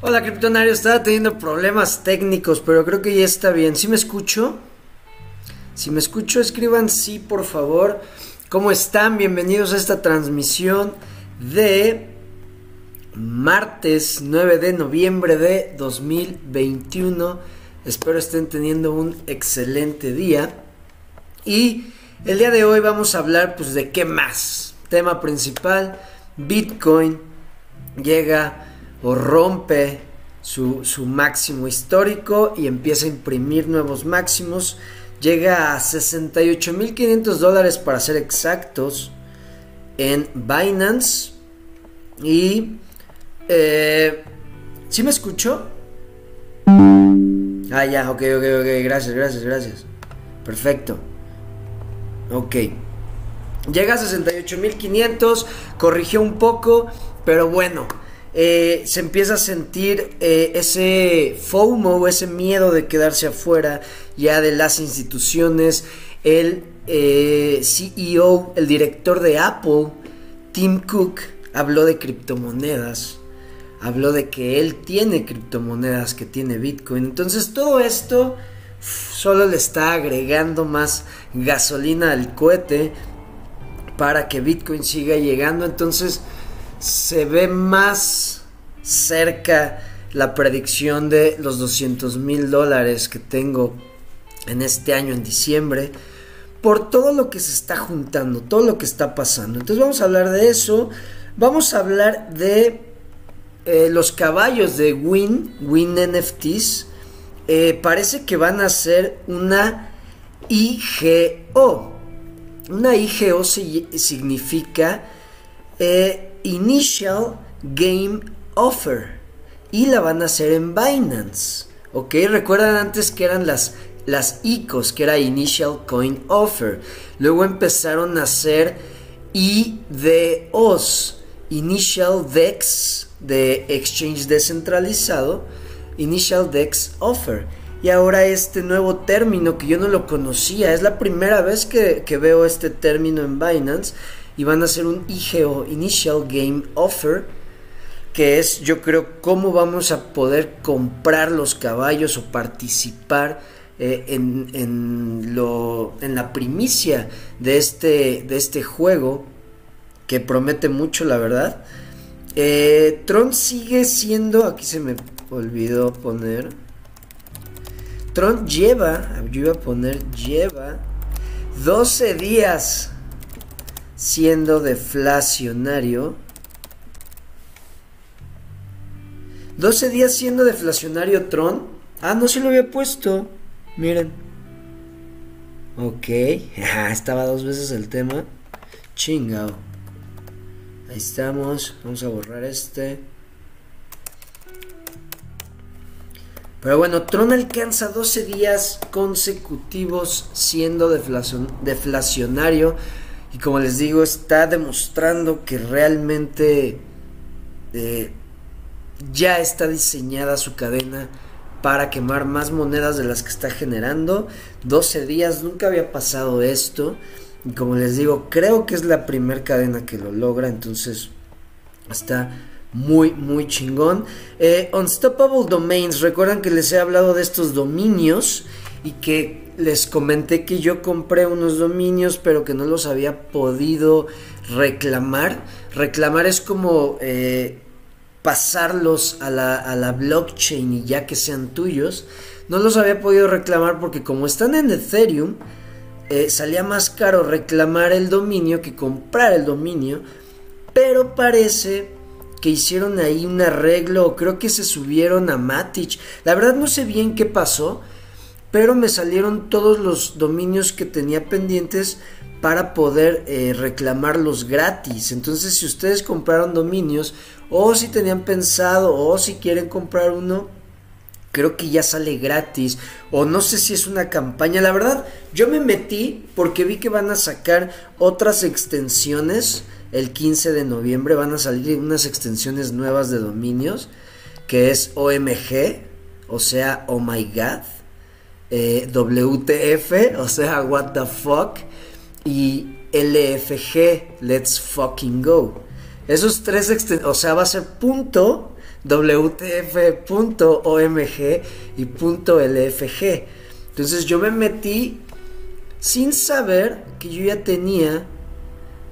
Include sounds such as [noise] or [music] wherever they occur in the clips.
Hola, Criptonario. Estaba teniendo problemas técnicos, pero creo que ya está bien. ¿Sí me escucho? Si me escucho, escriban sí, por favor. ¿Cómo están? Bienvenidos a esta transmisión de martes 9 de noviembre de 2021. Espero estén teniendo un excelente día. Y el día de hoy vamos a hablar pues de qué más. Tema principal, Bitcoin llega o rompe su, su máximo histórico y empieza a imprimir nuevos máximos. Llega a 68.500 dólares para ser exactos en Binance. Y... Eh, ¿Sí me escucho? Ah, ya, ok, ok, ok, gracias, gracias, gracias. Perfecto. Ok. Llega a 68.500, corrigió un poco, pero bueno, eh, se empieza a sentir eh, ese FOMO, ese miedo de quedarse afuera ya de las instituciones. El eh, CEO, el director de Apple, Tim Cook, habló de criptomonedas. Habló de que él tiene criptomonedas, que tiene Bitcoin. Entonces todo esto solo le está agregando más gasolina al cohete para que Bitcoin siga llegando. Entonces se ve más cerca la predicción de los 200 mil dólares que tengo en este año, en diciembre, por todo lo que se está juntando, todo lo que está pasando. Entonces vamos a hablar de eso. Vamos a hablar de eh, los caballos de Win, Win NFTs. Eh, parece que van a ser una IGO. Una IGO significa eh, Initial Game Offer y la van a hacer en Binance. ¿Ok? Recuerdan antes que eran las, las ICOs, que era Initial Coin Offer. Luego empezaron a hacer IDOs, Initial DEX de Exchange descentralizado, Initial DEX Offer. Y ahora este nuevo término que yo no lo conocía, es la primera vez que, que veo este término en Binance y van a hacer un IGO, Initial Game Offer, que es yo creo cómo vamos a poder comprar los caballos o participar eh, en, en, lo, en la primicia de este, de este juego que promete mucho la verdad. Eh, Tron sigue siendo, aquí se me olvidó poner, Tron lleva, yo iba a poner, lleva 12 días siendo deflacionario. 12 días siendo deflacionario Tron. Ah, no, se lo había puesto. Miren. Ok. [laughs] estaba dos veces el tema. Chingao. Ahí estamos. Vamos a borrar este. Pero bueno, Tron alcanza 12 días consecutivos siendo deflacionario. Y como les digo, está demostrando que realmente eh, ya está diseñada su cadena para quemar más monedas de las que está generando. 12 días, nunca había pasado esto. Y como les digo, creo que es la primera cadena que lo logra. Entonces está muy, muy chingón. Eh, Unstoppable Domains, recuerdan que les he hablado de estos dominios y que les comenté que yo compré unos dominios pero que no los había podido reclamar. Reclamar es como eh, pasarlos a la, blockchain y ya que sean tuyos. No los había podido reclamar porque como están en Ethereum, eh, salía más caro reclamar el dominio que comprar el dominio. Pero parece que hicieron ahí un arreglo creo que se subieron a Matic. La verdad no sé bien qué pasó pero me salieron todos los dominios que tenía pendientes para poder eh, reclamarlos gratis. Entonces, si ustedes compraron dominios o si tenían pensado o si quieren comprar uno, creo que ya sale gratis o no sé si es una campaña. La verdad, yo me metí porque vi que van a sacar otras extensiones. El 15 de noviembre van a salir unas extensiones nuevas de dominios que es OMG, o sea, Oh My God WTF, o sea, What the fuck, y LFG, Let's Fucking Go. Esos tres o sea, va a ser punto WTF, punto OMG y punto LFG. Entonces yo me metí sin saber que yo ya tenía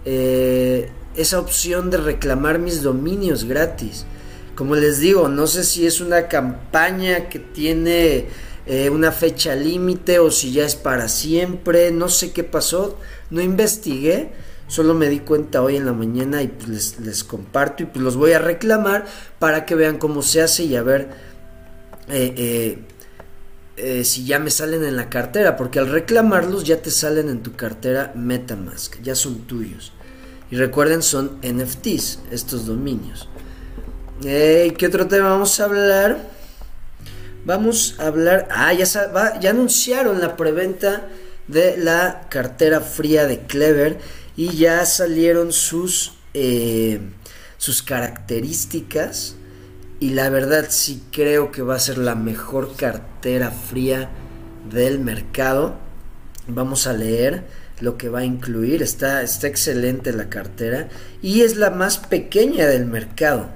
eh, esa opción de reclamar mis dominios gratis. Como les digo, no sé si es una campaña que tiene eh, una fecha límite o si ya es para siempre, no sé qué pasó, no investigué, solo me di cuenta hoy en la mañana y pues les, comparto y pues los voy a reclamar para que vean cómo se hace y a ver eh, eh, si ya me salen en la cartera, porque al reclamarlos ya te salen en tu cartera Metamask, ya son tuyos. Y recuerden, son NFTs, estos dominios. ¿Qué otro tema vamos a hablar? Vamos a hablar. Ah, ya, ya anunciaron la preventa de la cartera fría de Clever y ya salieron sus, eh, sus características. Y la verdad sí creo que va a ser la mejor cartera fría del mercado. Vamos a leer lo que va a incluir. Está, está excelente la cartera. Y es la más pequeña del mercado.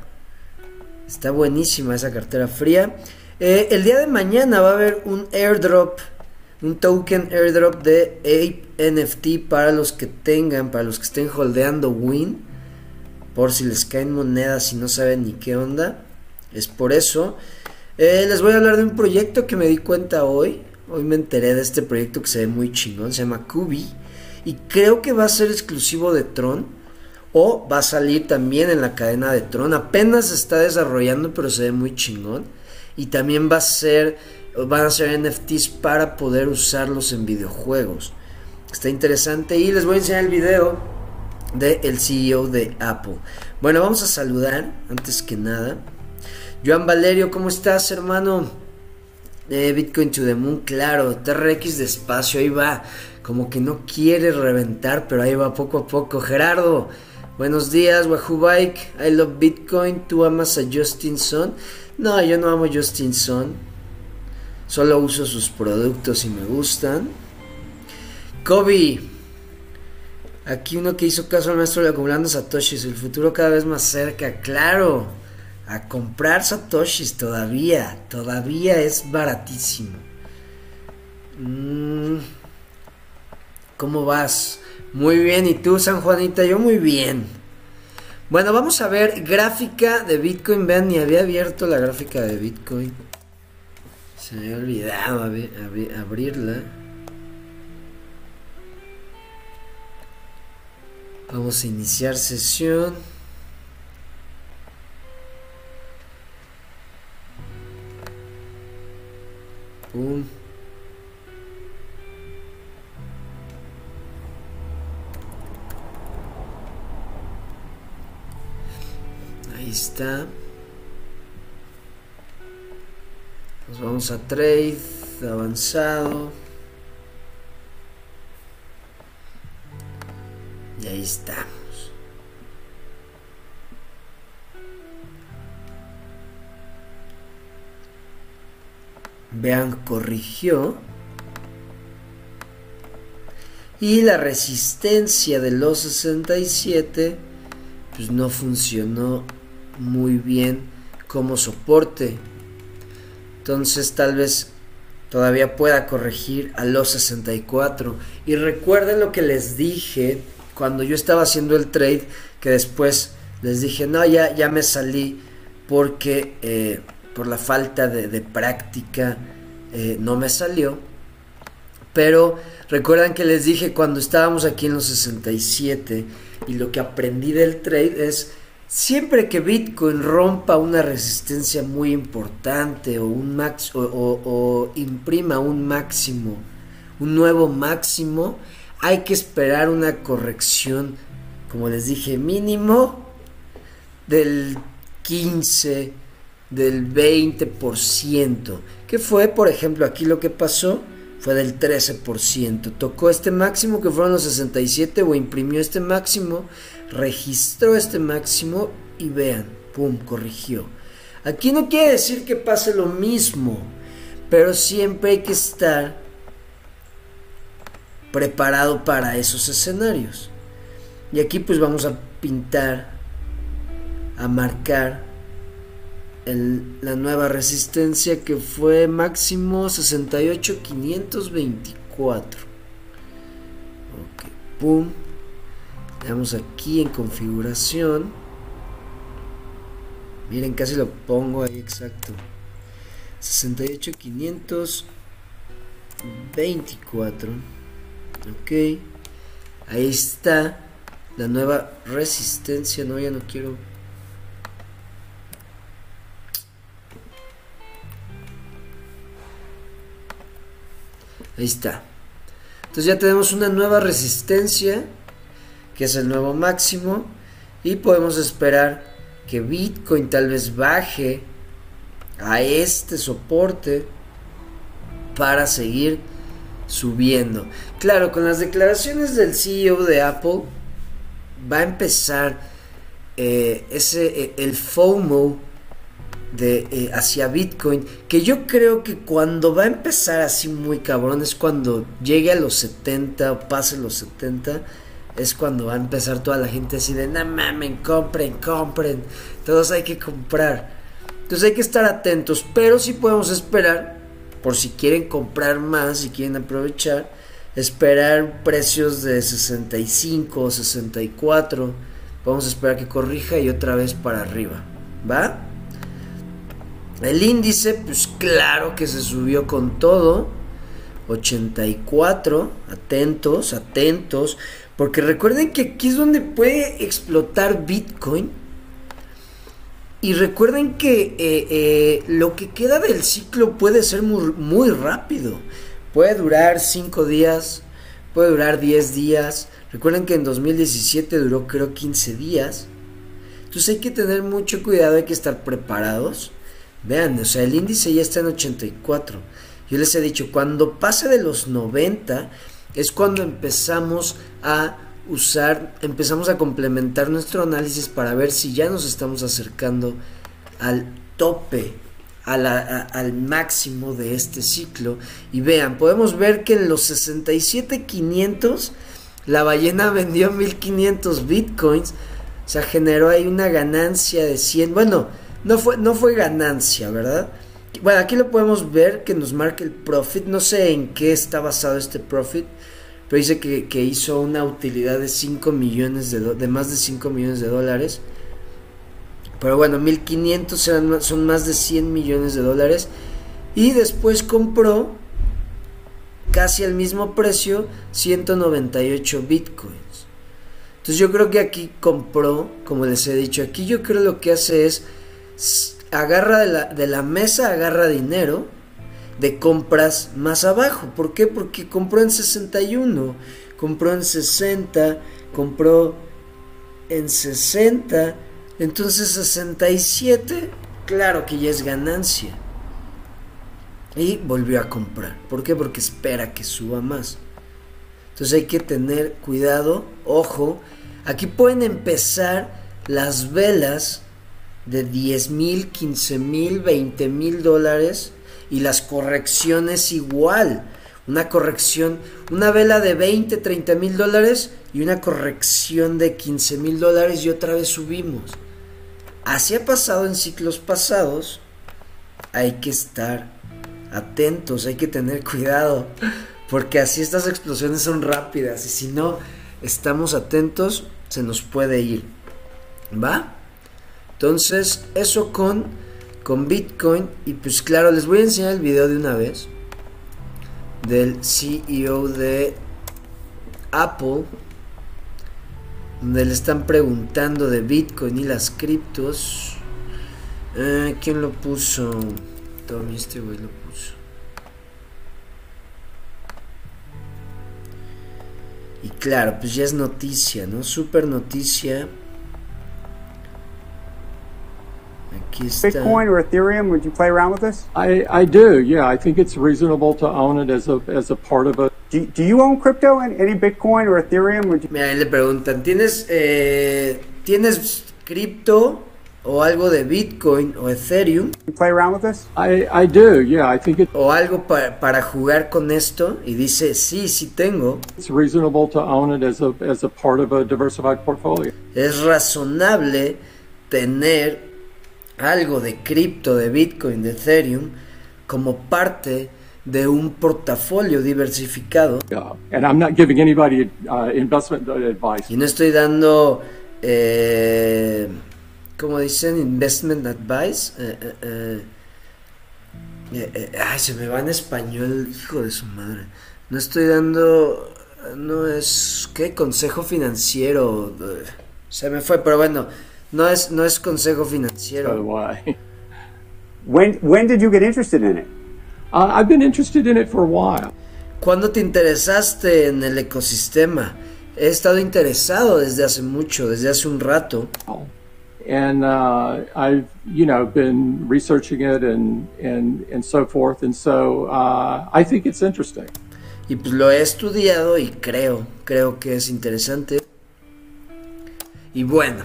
Está buenísima esa cartera fría. Eh, el día de mañana va a haber un airdrop, un token airdrop de Ape NFT para los que tengan, para los que estén holdeando Win, por si les caen monedas y no saben ni qué onda. Es por eso. Eh, les voy a hablar de un proyecto que me di cuenta hoy. Hoy me enteré de este proyecto que se ve muy chingón, se llama Kubi. Y creo que va a ser exclusivo de Tron. O va a salir también en la cadena de Tron. Apenas se está desarrollando, pero se ve muy chingón. Y también va a ser, van a ser NFTs para poder usarlos en videojuegos. Está interesante. Y les voy a enseñar el video del el CEO de Apple. Bueno, vamos a saludar antes que nada. Joan Valerio, ¿cómo estás, hermano? Eh, Bitcoin to the Moon, claro. TRX despacio, ahí va. Como que no quiere reventar, pero ahí va poco a poco. Gerardo, buenos días, Wahoo Bike. I love Bitcoin. ¿Tú amas a Justin Son? No, yo no amo Justin Son. Solo uso sus productos y me gustan. Kobe. Aquí uno que hizo caso al maestro de acumulando satoshis. El futuro cada vez más cerca. Claro a comprar satoshis todavía, todavía es baratísimo. Mm, ¿Cómo vas? Muy bien, ¿y tú, San Juanita? Yo muy bien. Bueno, vamos a ver gráfica de Bitcoin. Vean, ni había abierto la gráfica de Bitcoin. Se me había olvidado abrirla. Vamos a iniciar sesión. Ahí está. Nos vamos a trade avanzado. Y ahí está. Vean, corrigió. Y la resistencia de los 67 pues no funcionó muy bien como soporte. Entonces tal vez todavía pueda corregir a los 64. Y recuerden lo que les dije cuando yo estaba haciendo el trade, que después les dije, no, ya, ya me salí porque eh, por la falta de, práctica eh, no me salió. Pero recuerdan que les dije cuando estábamos aquí en los 67 y lo que aprendí del trade es siempre que Bitcoin rompa una resistencia muy importante o, un max, o imprima un máximo, un nuevo máximo, hay que esperar una corrección, como les dije, mínimo del 15 del 20%. que fue? Por ejemplo, aquí lo que pasó fue del 13%. Tocó este máximo que fueron los 67 o imprimió este máximo, registró este máximo y vean, ¡pum!, corrigió. Aquí no quiere decir que pase lo mismo, pero siempre hay que estar preparado para esos escenarios. Y aquí pues vamos a pintar a marcar la nueva resistencia que fue máximo 68524. Ok, pum. Le damos aquí en configuración. Miren, casi lo pongo ahí exacto. 68524. Ok. Ahí está la nueva resistencia. No, ya no quiero. Ahí está. Entonces ya tenemos una nueva resistencia, que es el nuevo máximo, y podemos esperar que Bitcoin tal vez baje a este soporte para seguir subiendo. Claro, con las declaraciones del CEO de Apple va a empezar eh, ese eh, el FOMO de eh, hacia Bitcoin que yo creo que cuando va a empezar así muy cabrón es cuando llegue a los 70 o pase los 70 es cuando va a empezar toda la gente así de no mamen compren compren todos hay que comprar entonces hay que estar atentos pero sí podemos esperar por si quieren comprar más, si quieren aprovechar, esperar precios de 65 o 64. Vamos a esperar que corrija y otra vez para arriba. ¿Va? El índice, pues claro que se subió con todo. 84. Atentos, atentos. Porque recuerden que aquí es donde puede explotar Bitcoin y recuerden que eh, eh, lo que queda del ciclo puede ser muy, muy rápido. Puede durar 5 días, puede durar 10 días. Recuerden que en 2017 duró creo 15 días. Entonces hay que tener mucho cuidado, hay que estar preparados. Vean, o sea, el índice ya está en 84. Yo les he dicho, cuando pase de los 90 es cuando empezamos a usar, empezamos a complementar nuestro análisis para ver si ya nos estamos acercando al tope, al máximo de este ciclo. Y vean, podemos ver que en los 67.500 la ballena vendió 1500 bitcoins, o sea, generó ahí una ganancia de 100. Bueno, no fue, no fue ganancia, ¿verdad? Bueno, aquí lo podemos ver que nos marca el profit. No sé en qué está basado este profit pero dice que, hizo una utilidad de 5 millones de, de más de 5 millones de dólares. Pero bueno, 1500 eran, son más de 100 millones de dólares. Y después compró casi al mismo precio 198 bitcoins. Entonces yo creo que aquí compró, como les he dicho, aquí yo creo lo que hace es agarra de la, de la mesa, agarra dinero de compras más abajo. ¿Por qué? Porque compró en 61, compró en 60, compró en 60, entonces 67, claro que ya es ganancia. Y volvió a comprar. ¿Por qué? Porque espera que suba más. Entonces hay que tener cuidado, ojo. Aquí pueden empezar las velas de 10 mil, 15 mil, 20 mil dólares y las correcciones igual. Una corrección, una vela de 20, 30 mil dólares y una corrección de 15 mil dólares y otra vez subimos. Así ha pasado en ciclos pasados. Hay que estar atentos, hay que tener cuidado, porque así estas explosiones son rápidas y si no estamos atentos se nos puede ir. ¿Va? Entonces, eso con con Bitcoin. Y pues claro, les voy a enseñar el video de una vez del CEO de Apple, donde le están preguntando de Bitcoin y las criptos. Eh, ¿Quién lo puso? Tommy, este güey lo puso. Y claro, pues ya es noticia, ¿no? Super noticia. Bitcoin or Ethereum? Would you play around with this? I, I do, yeah. I think it's reasonable to own it as a, as a part of a... Do, do you own crypto? and Any Bitcoin or Ethereum? Would you... Mira, ahí le preguntan, ¿tienes, eh, ¿tienes cripto o algo de Bitcoin o Ethereum? You play around with this? I, I do, yeah. I think it... O algo para, para jugar con esto y dice, sí, sí tengo. It's reasonable to own it as a, as a part of a diversified portfolio. Es razonable tener algo de cripto, de Bitcoin, de Ethereum, como parte de un portafolio diversificado. Yeah. And I'm not giving anybody uh, investment advice. Y no estoy dando, eh, ¿cómo dicen? Investment advice. Eh, eh, eh, ay, se me va en español, hijo de su madre. No estoy dando, no es, ¿qué? Consejo financiero. Se me fue, pero bueno, no es, no es consejo By the financiero. way, [laughs] When when did you get interested in it? uh, I've been interested in it for a while. ¿Cuándo te interesaste en el ecosistema? He estado interesado desde hace mucho, desde hace un rato. and uh, I've you know been researching it and and and so forth, and so uh, I think it's interesting. Y pues lo he estudiado y creo, creo que es interesante. Y bueno.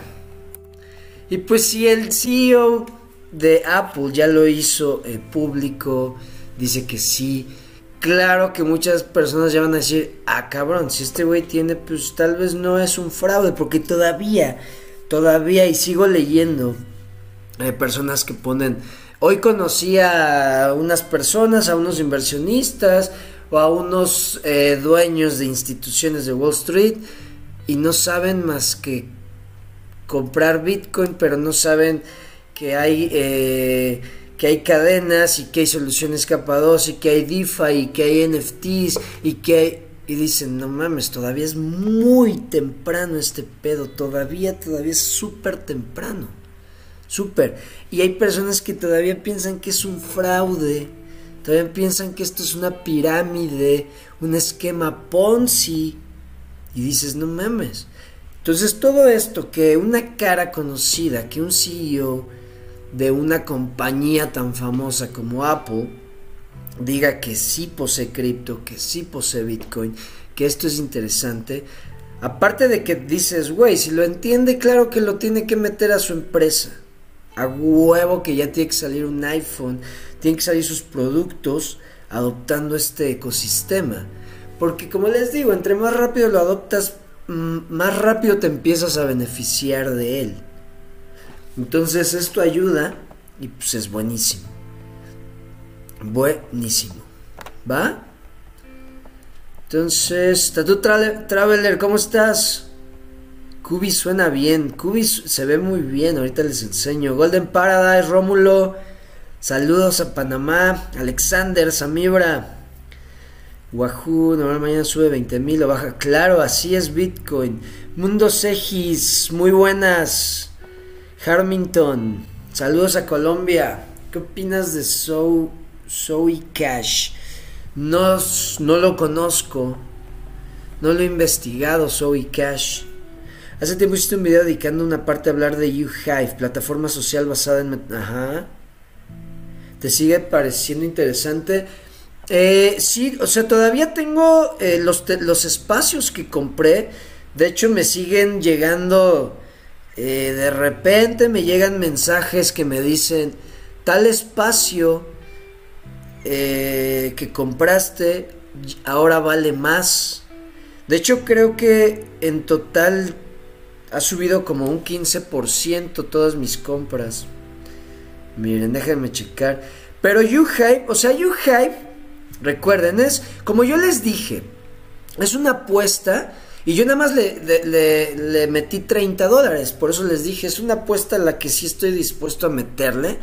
Y pues si el CEO de Apple ya lo hizo eh, público, dice que sí. Claro que muchas personas ya van a decir, ah cabrón, si este güey tiene, pues tal vez no es un fraude, porque todavía, todavía, y sigo leyendo, hay personas que ponen, hoy conocí a unas personas, a unos inversionistas o a unos eh, dueños de instituciones de Wall Street y no saben más que comprar Bitcoin, pero no saben que hay eh, que hay cadenas y que hay soluciones capa 2 y que hay DeFi y que hay NFTs y que hay y dicen, no mames, todavía es muy temprano este pedo, todavía, todavía es súper temprano. Súper. Y hay personas que todavía piensan que es un fraude. Todavía piensan que esto es una pirámide, un esquema Ponzi. Y dices, no mames. Entonces todo esto, que una cara conocida, que un CEO de una compañía tan famosa como Apple diga que sí posee cripto, que sí posee Bitcoin, que esto es interesante. Aparte de que dices, güey, si lo entiende, claro que lo tiene que meter a su empresa a huevo que ya tiene que salir un iPhone, tienen que salir sus productos adoptando este ecosistema. Porque como les digo, entre más rápido lo adoptas, más rápido te empiezas a beneficiar de él. Entonces esto ayuda y pues es buenísimo. Buenísimo. ¿Va? Entonces, Tra- Traveler, ¿cómo estás? Kubi suena bien. Kubi su- se ve muy bien. Ahorita les enseño. Golden Paradise, Rómulo. Saludos a Panamá. Alexander, Samibra. Wahoo, normal mañana sube 20 mil o baja. Claro, así es Bitcoin. Mundo Segis, muy buenas. Harmington, saludos a Colombia. ¿Qué opinas de Zoe Cash? No, no lo conozco. No lo he investigado, Zoe Cash. Hace tiempo hiciste un video dedicando una parte a hablar de YouHive, plataforma social basada en... Ajá. ¿Te sigue pareciendo interesante? Eh, sí, o sea, todavía tengo eh, los, los espacios que compré. De hecho, me siguen llegando... eh, de repente me llegan mensajes que me dicen, tal espacio que compraste ahora vale más. De hecho, creo que en total ha subido como un 15% todas mis compras. Miren, déjenme checar. Pero YouHype, o sea, YouHype, recuerden, es como yo les dije, es una apuesta. Y yo nada más le, metí 30 dólares. Por eso les dije, es una apuesta a la que sí estoy dispuesto a meterle.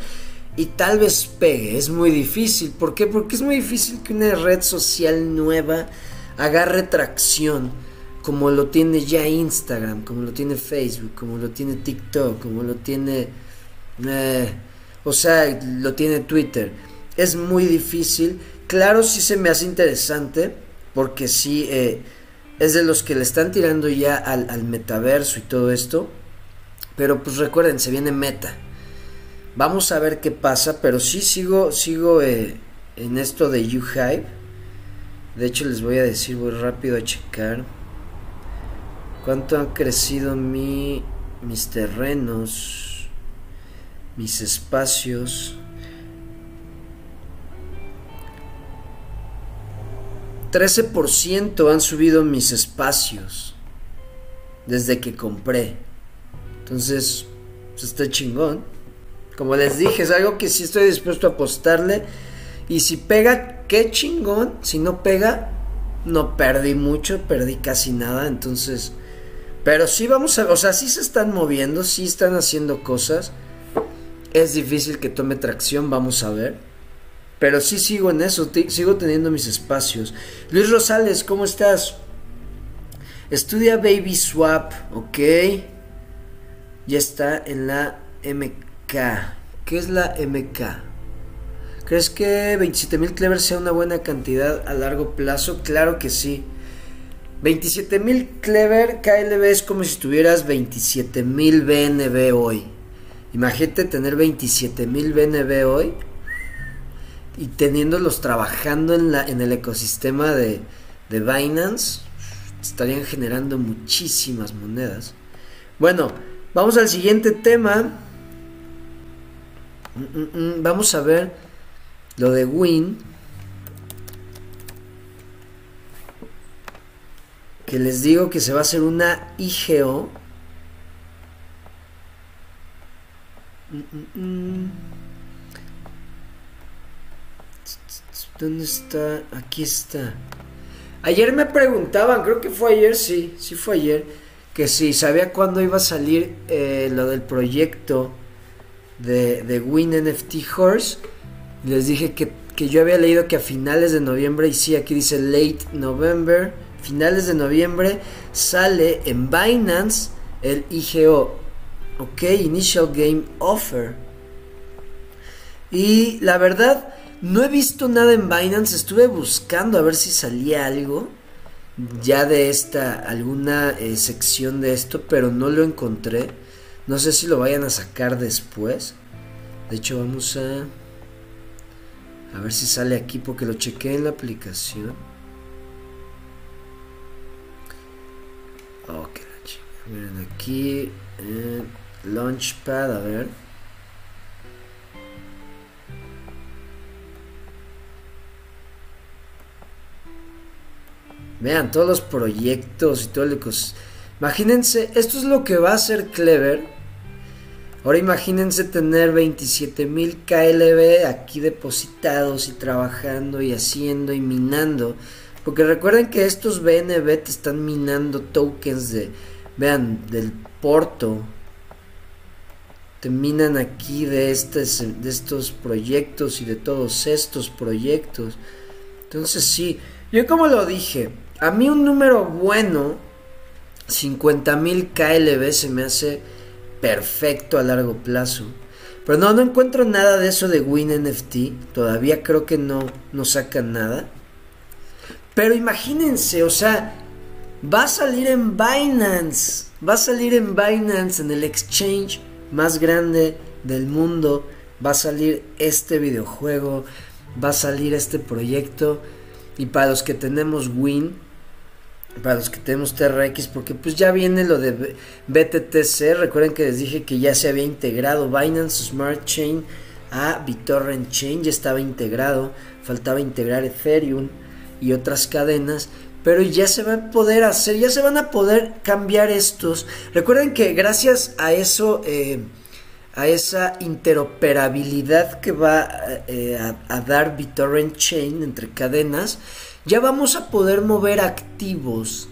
Y tal vez pegue. Es muy difícil. ¿Por qué? Porque es muy difícil que una red social nueva agarre tracción. Como lo tiene ya Instagram, como lo tiene Facebook, como lo tiene TikTok, como lo tiene... eh, o sea, lo tiene Twitter. Es muy difícil. Claro, sí se me hace interesante. Porque sí... eh, es de los que le están tirando ya al, metaverso y todo esto. Pero pues recuerden, se viene meta. Vamos a ver qué pasa, pero sí sigo, sigo eh, en esto de YouHive. De hecho les voy a decir, voy rápido a checar. ¿Cuánto han crecido mi, mis terrenos? Mis espacios. 13% han subido mis espacios desde que compré. Entonces, pues está chingón. Como les dije, es algo que sí estoy dispuesto a apostarle. Y si pega, qué chingón. Si no pega, no perdí mucho, perdí casi nada. Entonces, pero sí vamos a, o sea, sí se están moviendo, sí están haciendo cosas. Es difícil que tome tracción, vamos a ver. Pero sí sigo en eso, sigo teniendo mis espacios. Luis Rosales, ¿cómo estás? Estudia Baby Swap, ok. Ya está en la MK. ¿Qué es la MK? ¿Crees que 27.000 clever sea una buena cantidad a largo plazo? Claro que sí. 27.000 clever KLB es como si tuvieras 27.000 BNB hoy. Imagínate tener 27.000 BNB hoy y teniéndolos trabajando en, la, en el ecosistema de, de Binance, estarían generando muchísimas monedas. Bueno, vamos al siguiente tema. Mm, mm, mm, vamos a ver lo de Win. Que les digo que se va a hacer una IGO. ¿Dónde está? Aquí está. Ayer me preguntaban, creo que fue ayer, sí, sí fue ayer, que si sabía cuándo iba a salir eh, lo del proyecto de, de Win NFT Horse. Les dije que, que, yo había leído que a finales de noviembre, y sí, aquí dice late November, finales de noviembre, sale en Binance el IGO, ok, Initial Game Offer. Y la verdad, no he visto nada en Binance, estuve buscando a ver si salía algo ya de esta, alguna eh, sección de esto, pero no lo encontré. No sé si lo vayan a sacar después. De hecho, vamos a... A ver si sale aquí porque lo chequé en la aplicación. Ok, miren aquí. Eh, Launchpad, a ver. Vean todos los proyectos y todo el. Imagínense, esto es lo que va a ser Clever. Ahora imagínense tener 27.000 KLB aquí depositados y trabajando y haciendo y minando. Porque recuerden que estos BNB te están minando tokens de, vean, del Porto. Te minan aquí de, de estos proyectos y de todos estos proyectos. Entonces sí, yo como lo dije, a mí un número bueno, 50.000 KLB se me hace perfecto a largo plazo. Pero no, no encuentro nada de eso de Win NFT. Todavía creo que no, no sacan nada. Pero imagínense, o sea, va a salir en Binance. Va a salir en Binance, en el exchange más grande del mundo. Va a salir este videojuego. Va a salir este proyecto. Y para los que tenemos Win, para los que tenemos TRX, porque pues ya viene lo de BTTC. Recuerden que les dije que ya se había integrado Binance Smart Chain a BitTorrent Chain, ya estaba integrado. Faltaba integrar Ethereum y otras cadenas. Pero ya se va a poder hacer, ya se van a poder cambiar estos. Recuerden que gracias a eso, eh, a esa interoperabilidad que va eh, a, a dar BitTorrent Chain entre cadenas, ya vamos a poder mover activos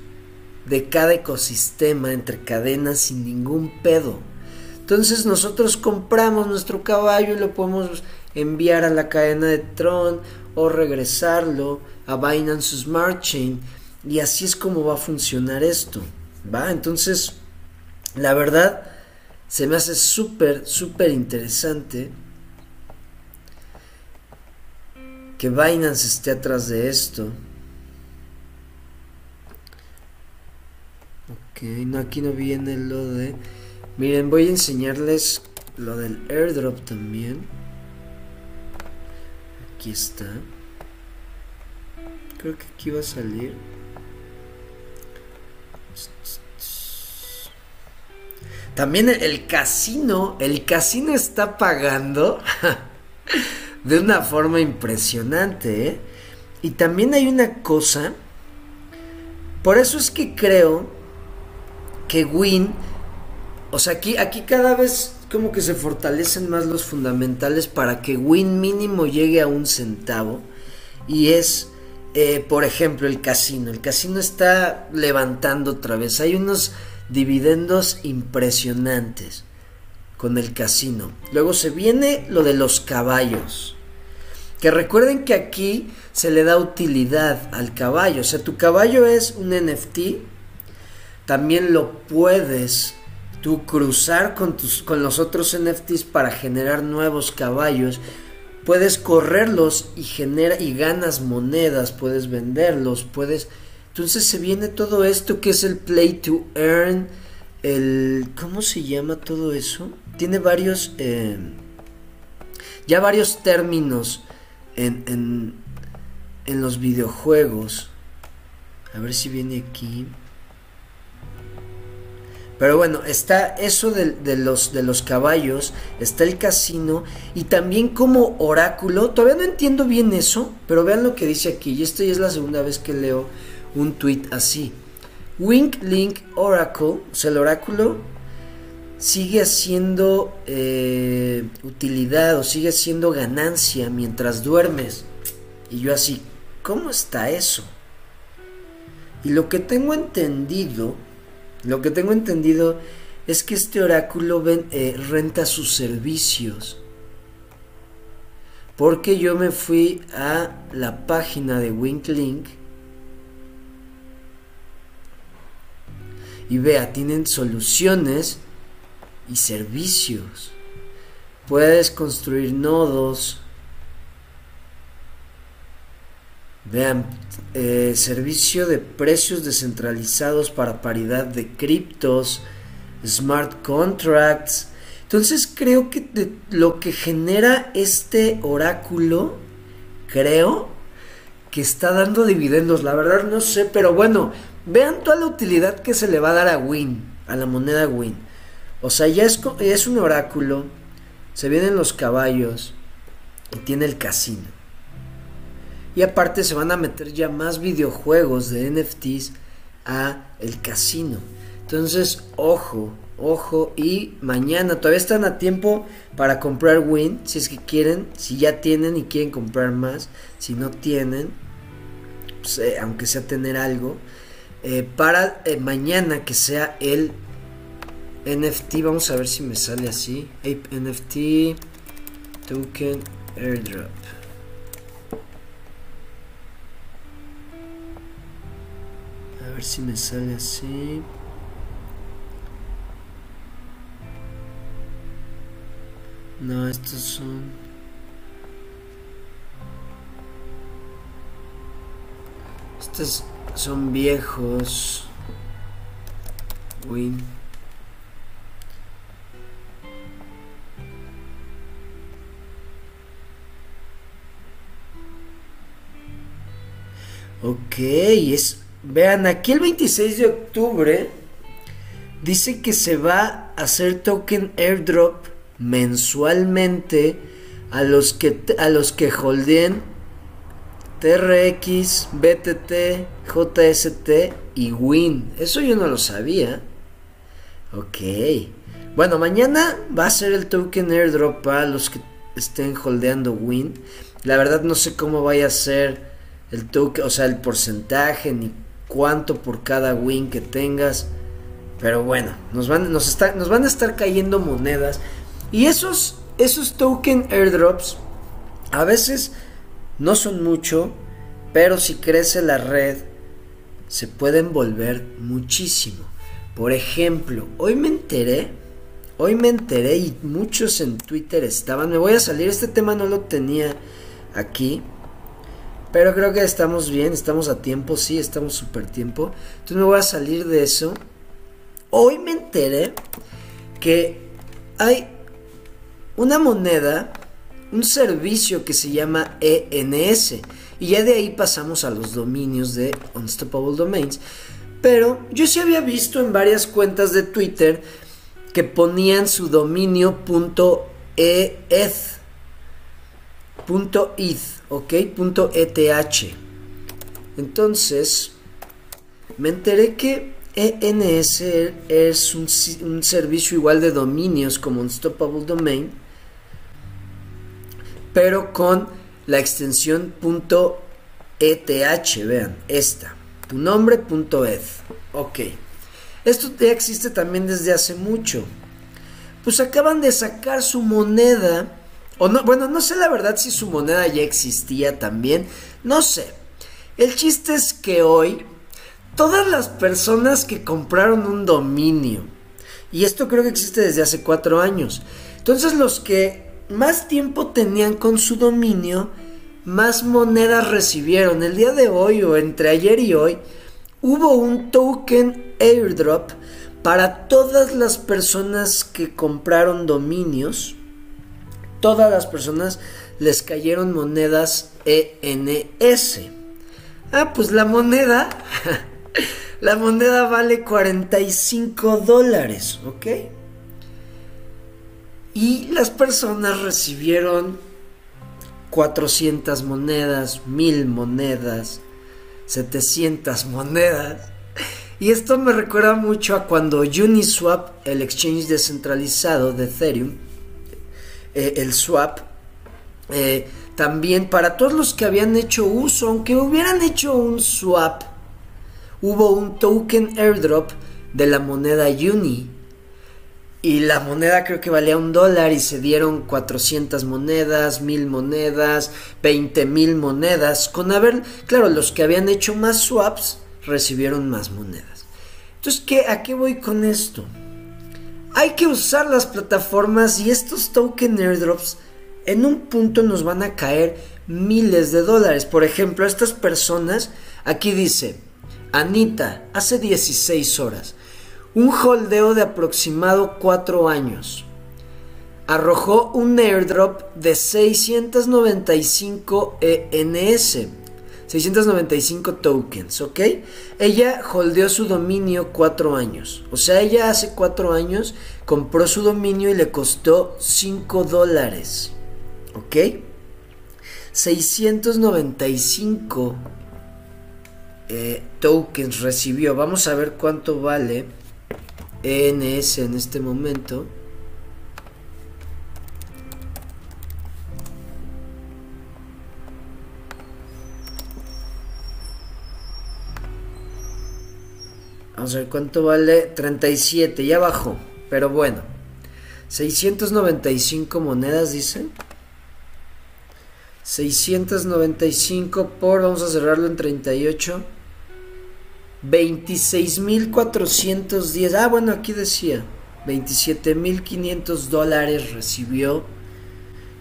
de cada ecosistema entre cadenas sin ningún pedo. Entonces nosotros compramos nuestro caballo y lo podemos enviar a la cadena de Tron o regresarlo a Binance Smart Chain y así es como va a funcionar esto. ¿Va? Entonces, la verdad se me hace súper, súper interesante que Binance esté atrás de esto. Ok, no, aquí no viene lo de... Miren, voy a enseñarles lo del airdrop también. Aquí está. Creo que aquí va a salir. También el casino, el casino está pagando [laughs] de una forma impresionante. ¿eh? Y también hay una cosa, por eso es que creo que Win, o sea, aquí, aquí cada vez como que se fortalecen más los fundamentales para que Win mínimo llegue a un centavo. Y es, eh, por ejemplo, el casino. El casino está levantando otra vez. Hay unos dividendos impresionantes con el casino. Luego se viene lo de los caballos. Que recuerden que aquí se le da utilidad al caballo. O sea, tu caballo es un NFT. También lo puedes tú cruzar con, tus, con los otros NFTs para generar nuevos caballos. Puedes correrlos y, genera, y ganas monedas, puedes venderlos, puedes... Entonces se viene todo esto que es el play to earn, el... ¿Cómo se llama todo eso? Tiene varios... Eh, ya varios términos en, en, los videojuegos. A ver si viene aquí. Pero bueno, está eso de, los, de los caballos, está el casino y también como oráculo. Todavía no entiendo bien eso, pero vean lo que dice aquí. Y esta ya es la segunda vez que leo un tweet así. Wink Link Oracle, o sea, el oráculo sigue haciendo eh, utilidad o sigue haciendo ganancia mientras duermes. Y yo así, ¿cómo está eso? Y lo que tengo entendido lo que tengo entendido es que este oráculo eh, renta sus servicios. Porque yo me fui a la página de Winklink y vea, tienen soluciones y servicios. Puedes construir nodos, Vean, eh, servicio de precios descentralizados para paridad de criptos, smart contracts. Entonces creo que lo que genera este oráculo, creo que está dando dividendos. La verdad no sé, pero bueno, vean toda la utilidad que se le va a dar a Win, a la moneda Win. O sea, ya es, es un oráculo, se vienen los caballos y tiene el casino. Y aparte se van a meter ya más videojuegos de NFTs a el casino. Entonces, ojo, ojo. Y mañana todavía están a tiempo para comprar Win. Si es que quieren, si ya tienen y quieren comprar más. Si no tienen, pues, eh, aunque sea tener algo. Eh, para eh, mañana que sea el NFT. Vamos a ver si me sale así. Ape NFT Token Airdrop. A ver si me sale así. No, estos son... Estos son viejos. Win. Ok, es Vean, aquí el 26 de octubre dice que se va a hacer token airdrop mensualmente a los que a los que holdeen TRX, BTT, JST y WIN. Eso yo no lo sabía. Ok. Bueno, mañana va a ser el token airdrop para los que estén holdeando WIN. La verdad no sé cómo vaya a ser el token, o sea, el porcentaje ni cuánto por cada win que tengas. Pero bueno, nos van, nos, nos van a estar cayendo monedas. Y esos, esos token airdrops a veces no son mucho, pero si crece la red, se pueden volver muchísimo. Por ejemplo, hoy me enteré, hoy me enteré y muchos en Twitter estaban, me voy a salir, este tema no lo tenía aquí, pero creo que estamos bien, estamos a tiempo, sí, estamos súper tiempo. Entonces me voy a salir de eso. Hoy me enteré que hay una moneda, un servicio que se llama ENS. Y ya de ahí pasamos a los dominios de Unstoppable Domains. Pero yo sí había visto en varias cuentas de Twitter que ponían su dominio .eth .eth, ok, .eth. Entonces, me enteré que ENS es un, servicio igual de dominios como Unstoppable Domain, pero con la extensión .eth, vean, esta, tu nombre.eth. Ok. Esto ya existe también desde hace mucho. Pues acaban de sacar su moneda. O no, bueno, no sé la verdad si su moneda ya existía también. No sé. El chiste es que hoy todas las personas que compraron un dominio, y esto creo que existe desde hace cuatro años, entonces los que más tiempo tenían con su dominio, más monedas recibieron. El día de hoy o entre ayer y hoy hubo un token airdrop para todas las personas que compraron dominios. Todas las personas les cayeron monedas ENS. Ah, pues la moneda, [laughs] la moneda vale 45 dólares, ¿ok? Y las personas recibieron 400 monedas, 1000 monedas, 700 monedas. Y esto me recuerda mucho a cuando Uniswap, el exchange descentralizado de Ethereum, eh, el swap, eh, también para todos los que habían hecho uso, aunque hubieran hecho un swap, hubo un token airdrop de la moneda Uni y la moneda creo que valía un dólar y se dieron 400 monedas, mil monedas, 20 mil monedas. Con haber, claro, los que habían hecho más swaps recibieron más monedas. Entonces, ¿qué, ¿a qué voy con esto? Hay que usar las plataformas y estos token airdrops en un punto nos van a caer miles de dólares. Por ejemplo, estas personas, aquí dice, Anita, hace 16 horas un holdeo de aproximado 4 años. Arrojó un airdrop de 695 ENS, 695 tokens, ¿ok? Ella holdeó su dominio 4 años. O sea, ella hace 4 años compró su dominio y le costó 5 dólares, ¿ok? 695 eh, tokens recibió. Vamos a ver cuánto vale ENS en este momento. A ver cuánto vale. 37, ya bajó. Pero bueno. 695 monedas, dicen. 695 por, vamos a cerrarlo en 38. 26.410. Ah, bueno, aquí decía. 27.500 dólares recibió.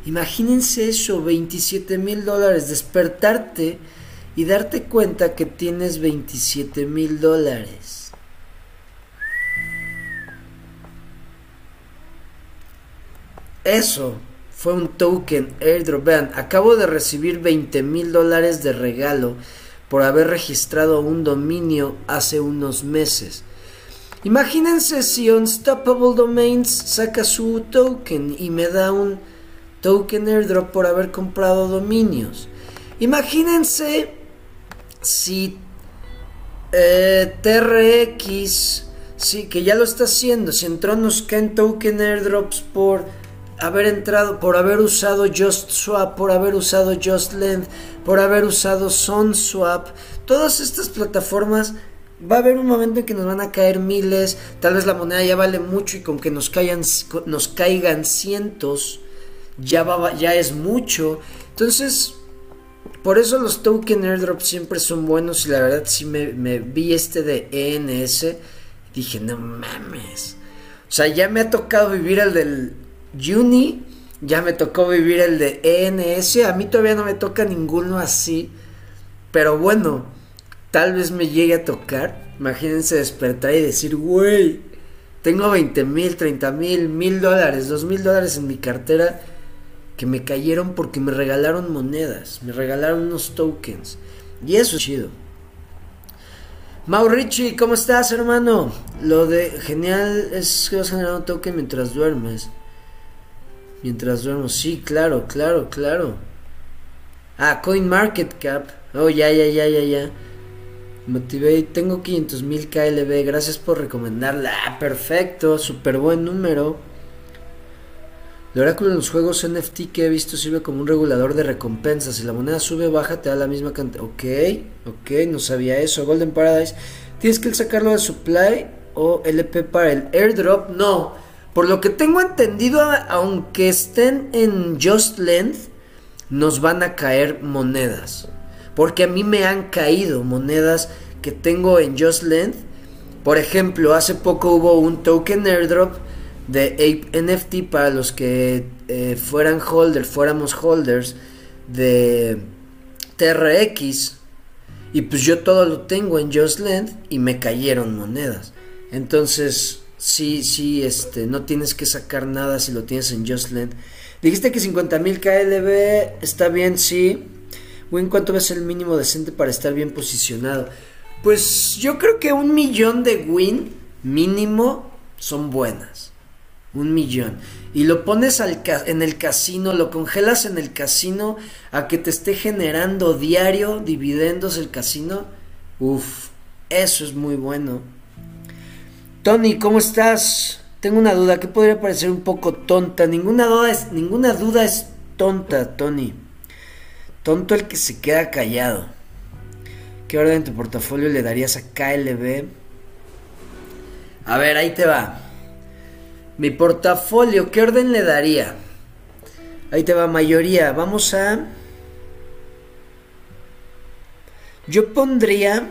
Imagínense eso, 27.000 dólares. Despertarte y darte cuenta que tienes 27.000 dólares. Eso fue un token airdrop. Vean, acabo de recibir 20.000 dólares de regalo por haber registrado un dominio hace unos meses. Imagínense si Unstoppable Domains saca su token y me da un token airdrop por haber comprado dominios. Imagínense si eh, TRX, sí, que ya lo está haciendo, si entró nos caen token airdrops por haber entrado, por haber usado Just Swap, por haber usado Just Lend, por haber usado SunSwap, todas estas plataformas va a haber un momento en que nos van a caer miles, tal vez la moneda ya vale mucho y con que nos caigan, nos caigan cientos ya, va, ya es mucho. Entonces, por eso los token airdrops siempre son buenos y la verdad si me, me vi este de ENS, dije, no mames. O sea, ya me ha tocado vivir el del Uni, ya me tocó vivir el de ENS, a mí todavía no me toca ninguno así, pero bueno, tal vez me llegue a tocar. Imagínense despertar y decir, güey, tengo 20 mil, 30 mil, mil dólares, dos mil dólares en mi cartera que me cayeron porque me regalaron monedas, me regalaron unos tokens. Y eso es chido. Maurici, ¿cómo estás, hermano? Lo de genial es que vas un token mientras duermes. Mientras duermo, sí, claro, claro, claro. Ah, CoinMarketCap. Oh, ya, ya, ya, ya, ya. Motivate, tengo 500 mil KLB, gracias por recomendarla. Ah, perfecto, súper buen número. El oráculo en los juegos NFT que he visto sirve como un regulador de recompensas. Si la moneda sube o baja, te da la misma cantidad. Ok, ok, no sabía eso. Golden Paradise, tienes que sacarlo de supply o LP para el airdrop. No, por lo que tengo entendido, aunque estén en Just Length, nos van a caer monedas. Porque a mí me han caído monedas que tengo en Just Length. Por ejemplo, hace poco hubo un token airdrop de Ape NFT para los que eh, fueran holders, fuéramos holders de TRX. Y pues yo todo lo tengo en Just Lend y me cayeron monedas. Entonces, sí, sí, este, no tienes que sacar nada si lo tienes en Just Lend. Dijiste que 50.000 KLB está bien, sí. Win, ¿cuánto ves el mínimo decente para estar bien posicionado? Pues yo creo que un millón de win mínimo son buenas un millón. Y lo pones al en el casino, lo congelas en el casino a que te esté generando diario dividendos el casino. Uf, eso es muy bueno. Tony, ¿cómo estás? Tengo una duda que podría parecer un poco tonta. Ninguna duda es, ninguna duda es tonta, Tony. Tonto el que se queda callado. ¿Qué orden en tu portafolio le darías a KLB? A ver, ahí te va. Mi portafolio, ¿qué orden le daría? Ahí te va mayoría. Vamos a... Yo pondría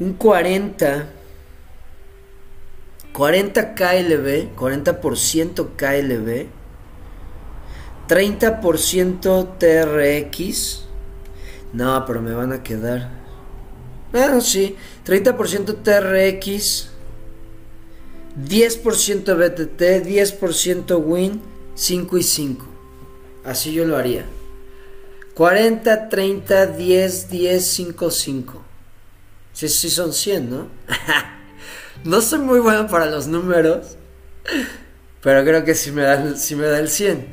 un 40. 40 KLB, 40% KLB, 30% TRX. No, pero me van a quedar. Ah, sí, 30% TRX, 10% BTT, 10% Win, 5 y 5. Así yo lo haría. 40, 30, 10, 10, 5, 5. Si sí, son 100, ¿no? [laughs] no soy muy bueno para los números, pero creo que sí me, da, sí me da el 100.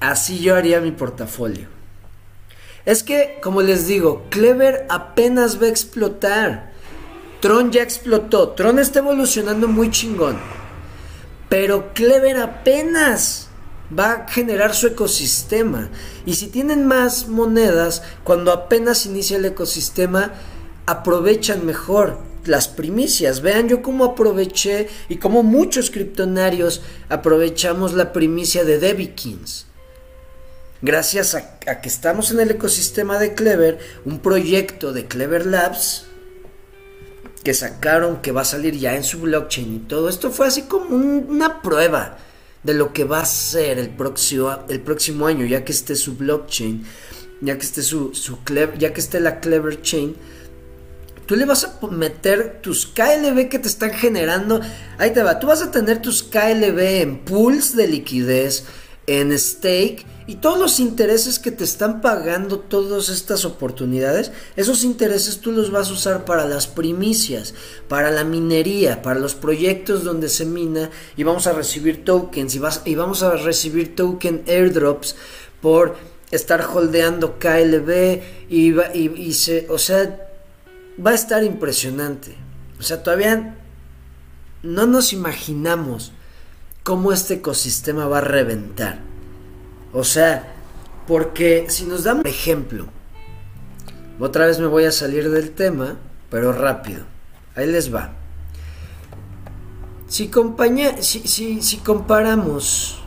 Así yo haría mi portafolio. Es que, como les digo, Clever apenas va a explotar. Tron ya explotó. Tron está evolucionando muy chingón. Pero Clever apenas va a generar su ecosistema. Y si tienen más monedas, cuando apenas inicia el ecosistema, aprovechan mejor las primicias. Vean yo cómo aproveché y cómo muchos criptonarios aprovechamos la primicia de Debikins. Gracias a, que estamos en el ecosistema de Clever, un proyecto de Clever Labs que sacaron que va a salir ya en su blockchain y todo esto fue así como una prueba de lo que va a ser el próximo, el próximo año, ya que esté su blockchain, ya que esté su, su ya que esté la Clever Chain, tú le vas a meter tus KLB que te están generando, ahí te va, tú vas a tener tus KLB en pools de liquidez, en stake y todos los intereses que te están pagando todas estas oportunidades, esos intereses tú los vas a usar para las primicias, para la minería, para los proyectos donde se mina y vamos a recibir tokens y, vas, y vamos a recibir token airdrops por estar holdeando KLB y, y, y se, o sea, va a estar impresionante. O sea, todavía no nos imaginamos cómo este ecosistema va a reventar. O sea, porque si nos damos ejemplo, otra vez me voy a salir del tema, pero rápido. Ahí les va. Si, si, si comparamos,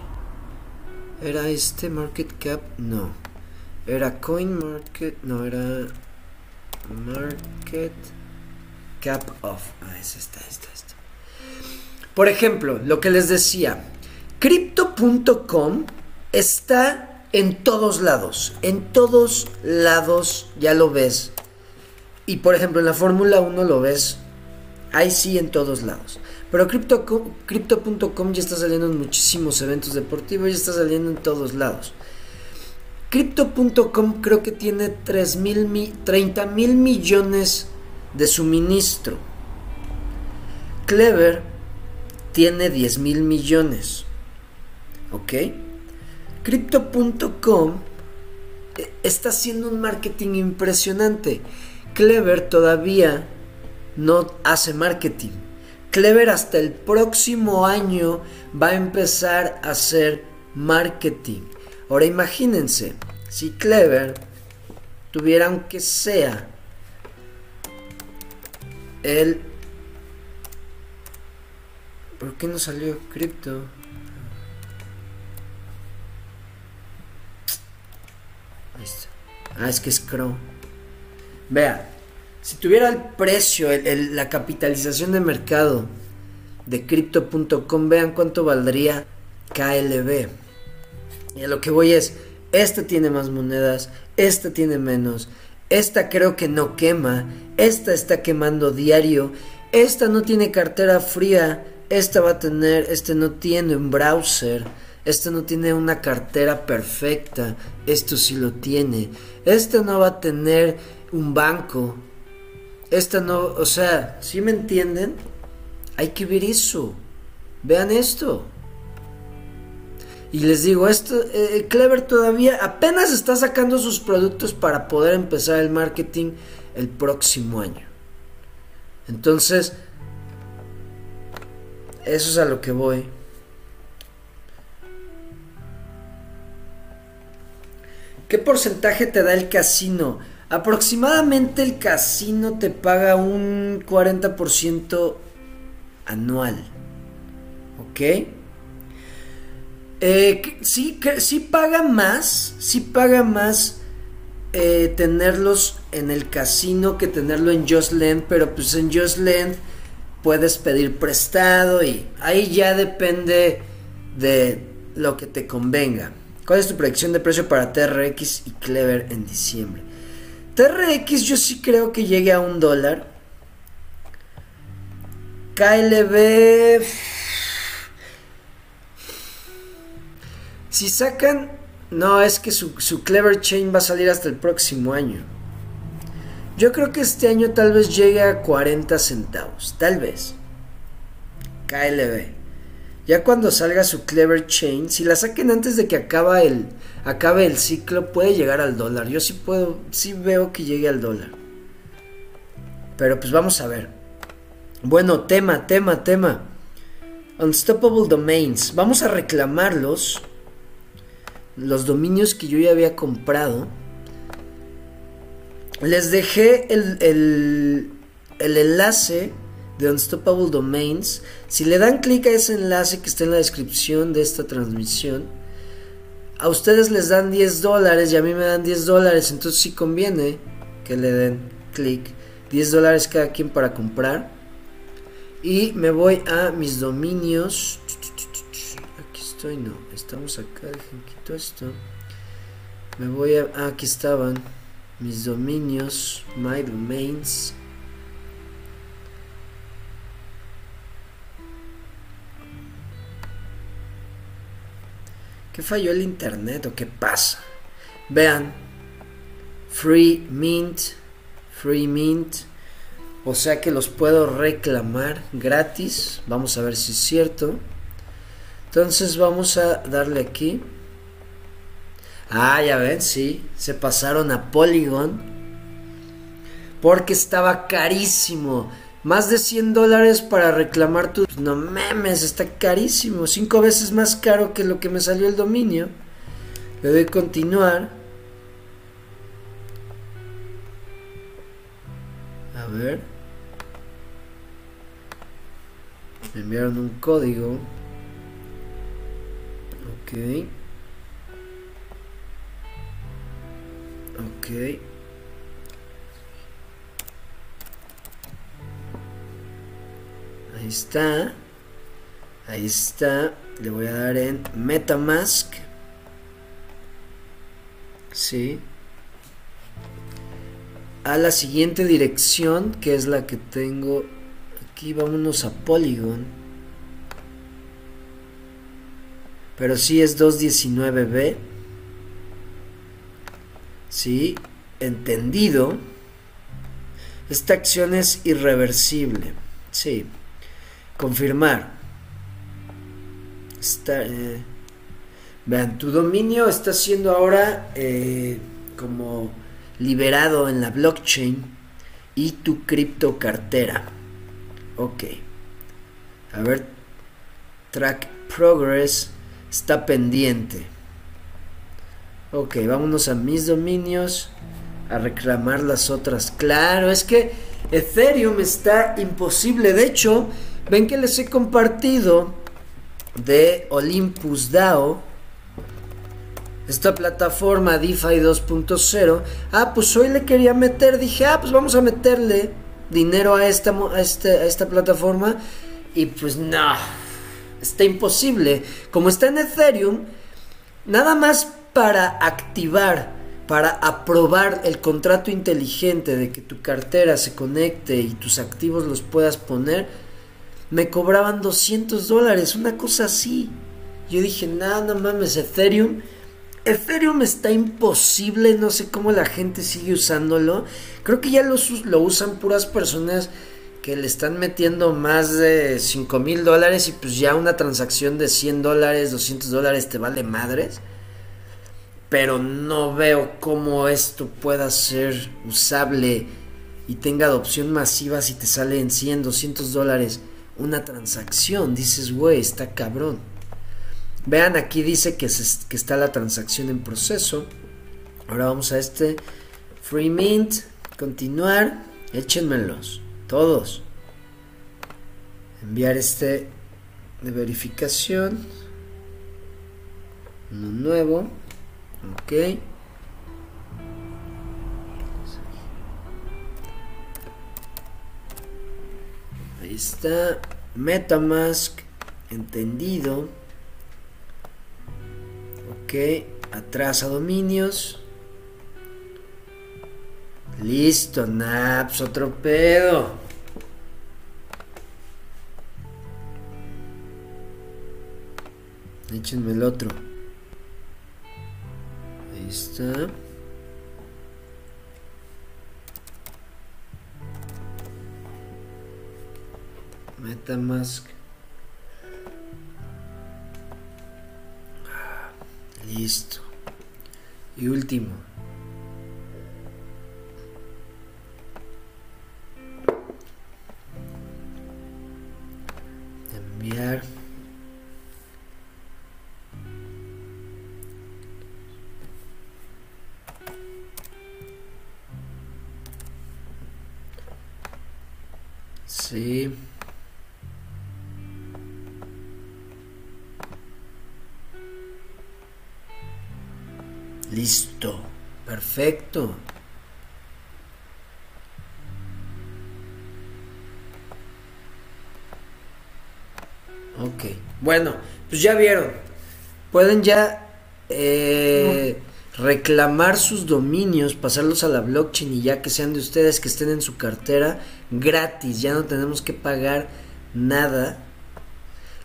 ¿era este market cap? No. Era coin market, no, era market cap of. Ah, es esta, esta, esta. Por ejemplo, lo que les decía, crypto.com está en todos lados, en todos lados ya lo ves. Y por ejemplo, en la Fórmula 1 lo ves, ahí sí en todos lados. Pero crypto.com ya está saliendo en muchísimos eventos deportivos, ya está saliendo en todos lados. Crypto.com creo que tiene 3 mil, 30 mil millones de suministro. Clever tiene 10 mil millones. ¿Ok? Crypto.com está haciendo un marketing impresionante. Clever todavía no hace marketing. Clever hasta el próximo año va a empezar a hacer marketing. Ahora imagínense, si Clever tuviera aunque sea el... ¿Por qué no salió cripto? Ah, es que es Crow. Vea, si tuviera el precio, la capitalización de mercado de crypto.com, vean cuánto valdría KLB. Y a lo que voy es, esta tiene más monedas, esta tiene menos, esta creo que no quema, esta está quemando diario, esta no tiene cartera fría, esta va a tener, este no tiene un browser, este no tiene una cartera perfecta, esto sí lo tiene, esta no va a tener un banco, esta no, o sea, ¿sí me entienden? Hay que ver eso, vean esto. Y les digo, esto, eh, Clever todavía apenas está sacando sus productos para poder empezar el marketing el próximo año. Entonces, eso es a lo que voy. ¿Qué porcentaje te da el casino? Aproximadamente el casino te paga un 40% anual. ¿Ok? Eh, sí, sí paga más, sí paga más eh, tenerlos en el casino que tenerlo en Just Land, pero pues en Just Land puedes pedir prestado y ahí ya depende de lo que te convenga. ¿Cuál es tu predicción de precio para TRX y Clever en diciembre? TRX yo sí creo que llegue a un dólar. KLB Si sacan... No, es que su, Clever Chain va a salir hasta el próximo año. Yo creo que este año tal vez llegue a 40 centavos. Tal vez. KLB. Ya cuando salga su Clever Chain, si la saquen antes de que acaba el, acabe el ciclo, puede llegar al dólar. Yo sí puedo, sí veo que llegue al dólar. Pero pues vamos a ver. Bueno, tema, tema, tema. Unstoppable Domains. Vamos a reclamarlos los dominios que yo ya había comprado. Les dejé el, el, el enlace de Unstoppable Domains. Si le dan clic a ese enlace que está en la descripción de esta transmisión, a ustedes les dan 10 dólares y a mí me dan 10 dólares. Entonces sí conviene que le den clic. 10 dólares cada quien para comprar. Y me voy a mis dominios. Estoy, no. Estamos acá. Dejen esto. Me voy a... Ah, aquí estaban mis dominios, my domains. ¿Qué falló el internet o qué pasa? Vean, free mint, free mint. O sea que los puedo reclamar gratis. Vamos a ver si es cierto. Entonces vamos a darle aquí. Ah, ya ven, sí. Se pasaron a Polygon. Porque estaba carísimo. Más de 100 dólares para reclamar tu... No memes, está carísimo. Cinco veces más caro que lo que me salió el dominio. Le doy continuar. A ver. Me enviaron un código. Ok. Ok. Ahí está. Ahí está. Le voy a dar en Metamask. Sí. A la siguiente dirección, que es la que tengo aquí. Vámonos a Polygon. Pero sí es 219B. ¿sí? Entendido. Esta acción es irreversible. Sí. Confirmar. Está, eh, vean, tu dominio está siendo ahora eh, como liberado en la blockchain y tu cripto cartera. Ok. A ver, track progress está pendiente. Ok, vámonos a mis dominios a reclamar las otras. Claro, es que Ethereum está imposible. De hecho, ven que les he compartido de Olympus DAO. Esta plataforma DeFi 2.0. Ah, pues hoy le quería meter. Dije, ah, pues vamos a meterle dinero a esta, a, este, a esta plataforma. Y pues no, está imposible. Como está en Ethereum, nada más para activar para aprobar el contrato inteligente de que tu cartera se conecte y tus activos los puedas poner, me cobraban 200 dólares, una cosa así. Yo dije, nada, no mames, Ethereum. Ethereum está imposible, no sé cómo la gente sigue usándolo. Creo que ya lo, lo usan puras personas que le están metiendo más de 5 mil dólares y pues ya una transacción de 100 dólares, 200 dólares te vale madres pero no veo cómo esto pueda ser usable y tenga adopción masiva si te sale en 100, 200 dólares una transacción. Dices, güey, está cabrón. Vean, aquí dice que, que está la transacción en proceso. Ahora vamos a este Free Mint, continuar, échenmelos, todos. Enviar este de verificación, uno nuevo. Ok. Ahí está. Metamask. Entendido. Ok. Atrás a dominios. Listo, Naps, otro pedo. Échenme el otro. Ahí está. Metamask. Listo. Y último. Ok. Bueno, pues ya vieron. Pueden ya eh, reclamar sus dominios, pasarlos a la blockchain y ya que sean de ustedes, que estén en su cartera gratis. Ya no tenemos que pagar nada.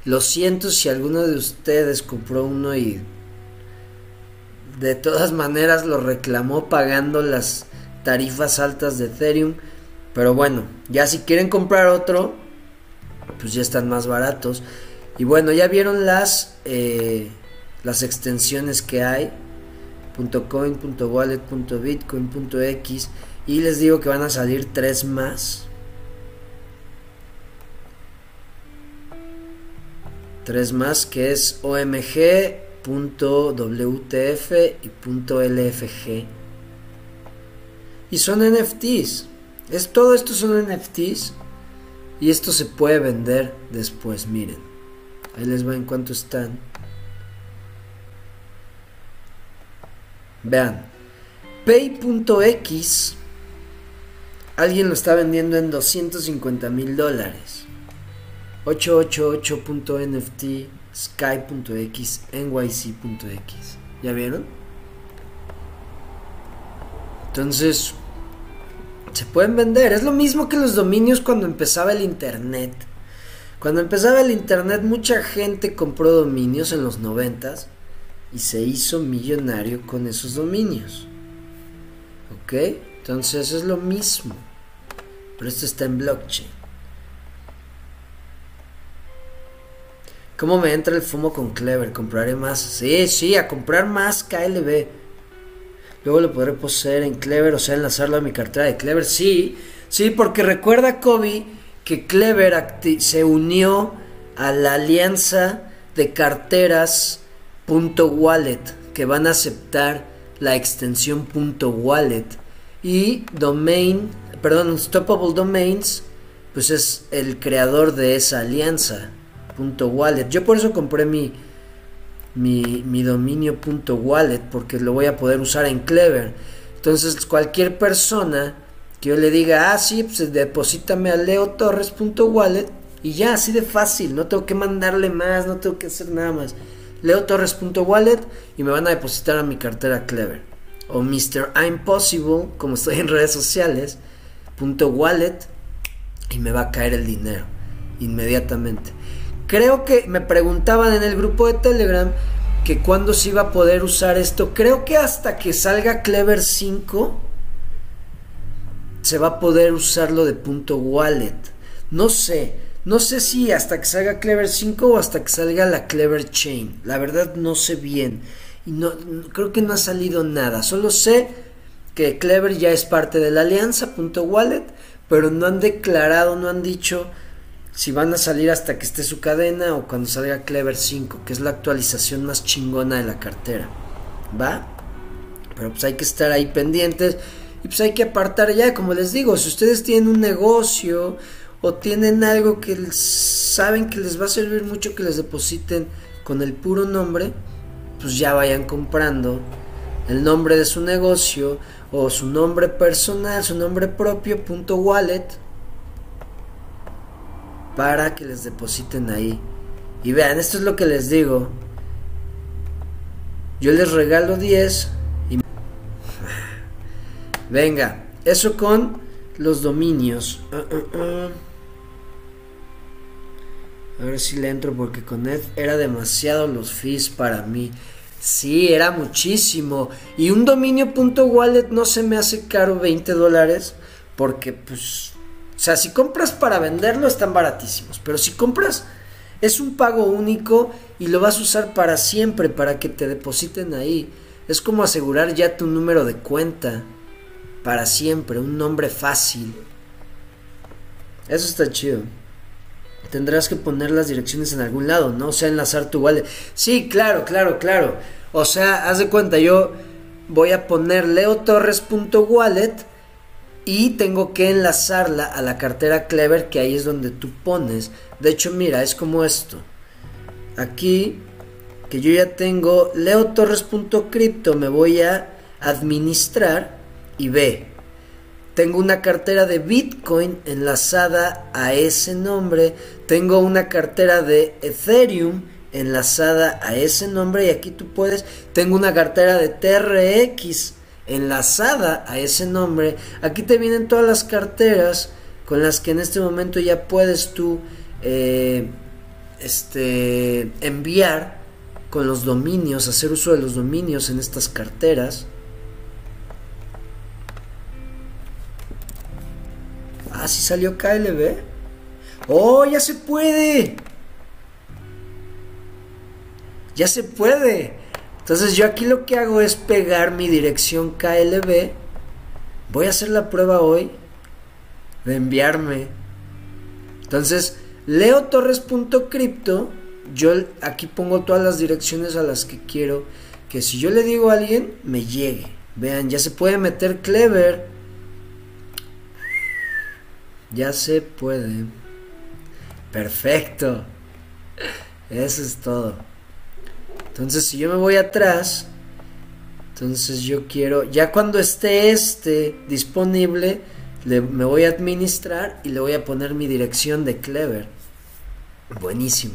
Lo siento si alguno de ustedes compró uno y de todas maneras lo reclamó pagando las tarifas altas de Ethereum. Pero bueno, ya si quieren comprar otro, pues ya están más baratos. Y bueno, ya vieron las, eh, las extensiones que hay. .coin, .wallet, .bitcoin, .x. Y les digo que van a salir tres más. Tres más que es OMG, .wtf y .lfg. Y son NFTs. Es, todo esto son NFTs. Y esto se puede vender después, miren. Ahí les va en cuánto están. Vean. Pay.x. Alguien lo está vendiendo en 250 mil dólares. 888.nft, sky.x, nyc.x. ¿Ya vieron? Entonces, se pueden vender. Es lo mismo que los dominios cuando empezaba el Internet. Cuando empezaba el Internet, mucha gente compró dominios en los noventas y se hizo millonario con esos dominios. ¿Ok? Entonces es lo mismo. Pero esto está en blockchain. ¿Cómo me entra el fumo con Clever? ¿Compraré más? Sí, sí, a comprar más KLB. Luego lo podré poseer en Clever, o sea, enlazarlo a mi cartera de Clever. Sí, sí, porque recuerda, Kobe, que Clever se unió a la alianza de carteras .wallet que van a aceptar la extensión .wallet y domain, perdón, Unstoppable Domains, pues es el creador de esa alianza .wallet. Yo por eso compré mi mi, mi dominio .wallet porque lo voy a poder usar en Clever. Entonces cualquier persona que yo le diga, ah, sí, pues deposítame a leotorres.wallet y ya, así de fácil, no tengo que mandarle más, no tengo que hacer nada más. leotorres.wallet y me van a depositar a mi cartera Clever. O Mr. Impossible, como estoy en redes sociales, punto wallet y me va a caer el dinero inmediatamente. Creo que me preguntaban en el grupo de Telegram que cuándo se iba a poder usar esto. Creo que hasta que salga Clever 5 se va a poder usarlo de punto wallet. No sé, no sé si hasta que salga Clever 5 o hasta que salga la Clever Chain. La verdad no sé bien. Y no, creo que no ha salido nada. Solo sé que Clever ya es parte de la alianza, punto wallet, pero no han declarado, no han dicho si van a salir hasta que esté su cadena o cuando salga Clever 5, que es la actualización más chingona de la cartera. ¿Va? Pero pues hay que estar ahí pendientes y pues hay que apartar ya, como les digo, si ustedes tienen un negocio o tienen algo que saben que les va a servir mucho que les depositen con el puro nombre, pues ya vayan comprando el nombre de su negocio o su nombre personal, su nombre propio, punto wallet, para que les depositen ahí. Y vean, esto es lo que les digo. Yo les regalo 10 y... Venga, eso con los dominios. A ver si le entro porque con Ed era demasiado los fees para mí. Sí, era muchísimo. Y un dominio.wallet no se me hace caro 20 dólares porque pues sea, si compras para venderlo están baratísimos, pero si compras es un pago único y lo vas a usar para siempre, para que te depositen ahí. Es como asegurar ya tu número de cuenta para siempre, un nombre fácil. Eso está chido. Tendrás que poner las direcciones en algún lado, ¿no? O sea, enlazar tu wallet. Sí, claro, claro, claro. O sea, haz de cuenta, yo voy a poner leotorres.wallet y tengo que enlazarla a la cartera Clever que ahí es donde tú pones. De hecho, mira, es como esto. Aquí que yo ya tengo leotorres.crypto me voy a administrar y ve. Tengo una cartera de Bitcoin enlazada a ese nombre. Tengo una cartera de Ethereum enlazada a ese nombre y aquí tú puedes. Tengo una cartera de TRX enlazada a ese nombre. Aquí te vienen todas las carteras con las que en este momento ya puedes tú eh, este, enviar con los dominios, hacer uso de los dominios en estas carteras. Ah, si salió KLB. ¡Oh, ya se puede! Ya se puede. Entonces yo aquí lo que hago es pegar mi dirección KLB. Voy a hacer la prueba hoy de enviarme. Entonces, leotorres.crypto, yo aquí pongo todas las direcciones a las que quiero que si yo le digo a alguien, me llegue. Vean, ya se puede meter Clever. Ya se puede. Perfecto. Eso es todo. Entonces, si yo me voy atrás, entonces yo quiero, ya cuando esté este disponible, me voy a administrar y le voy a poner mi dirección de Clever. Buenísimo.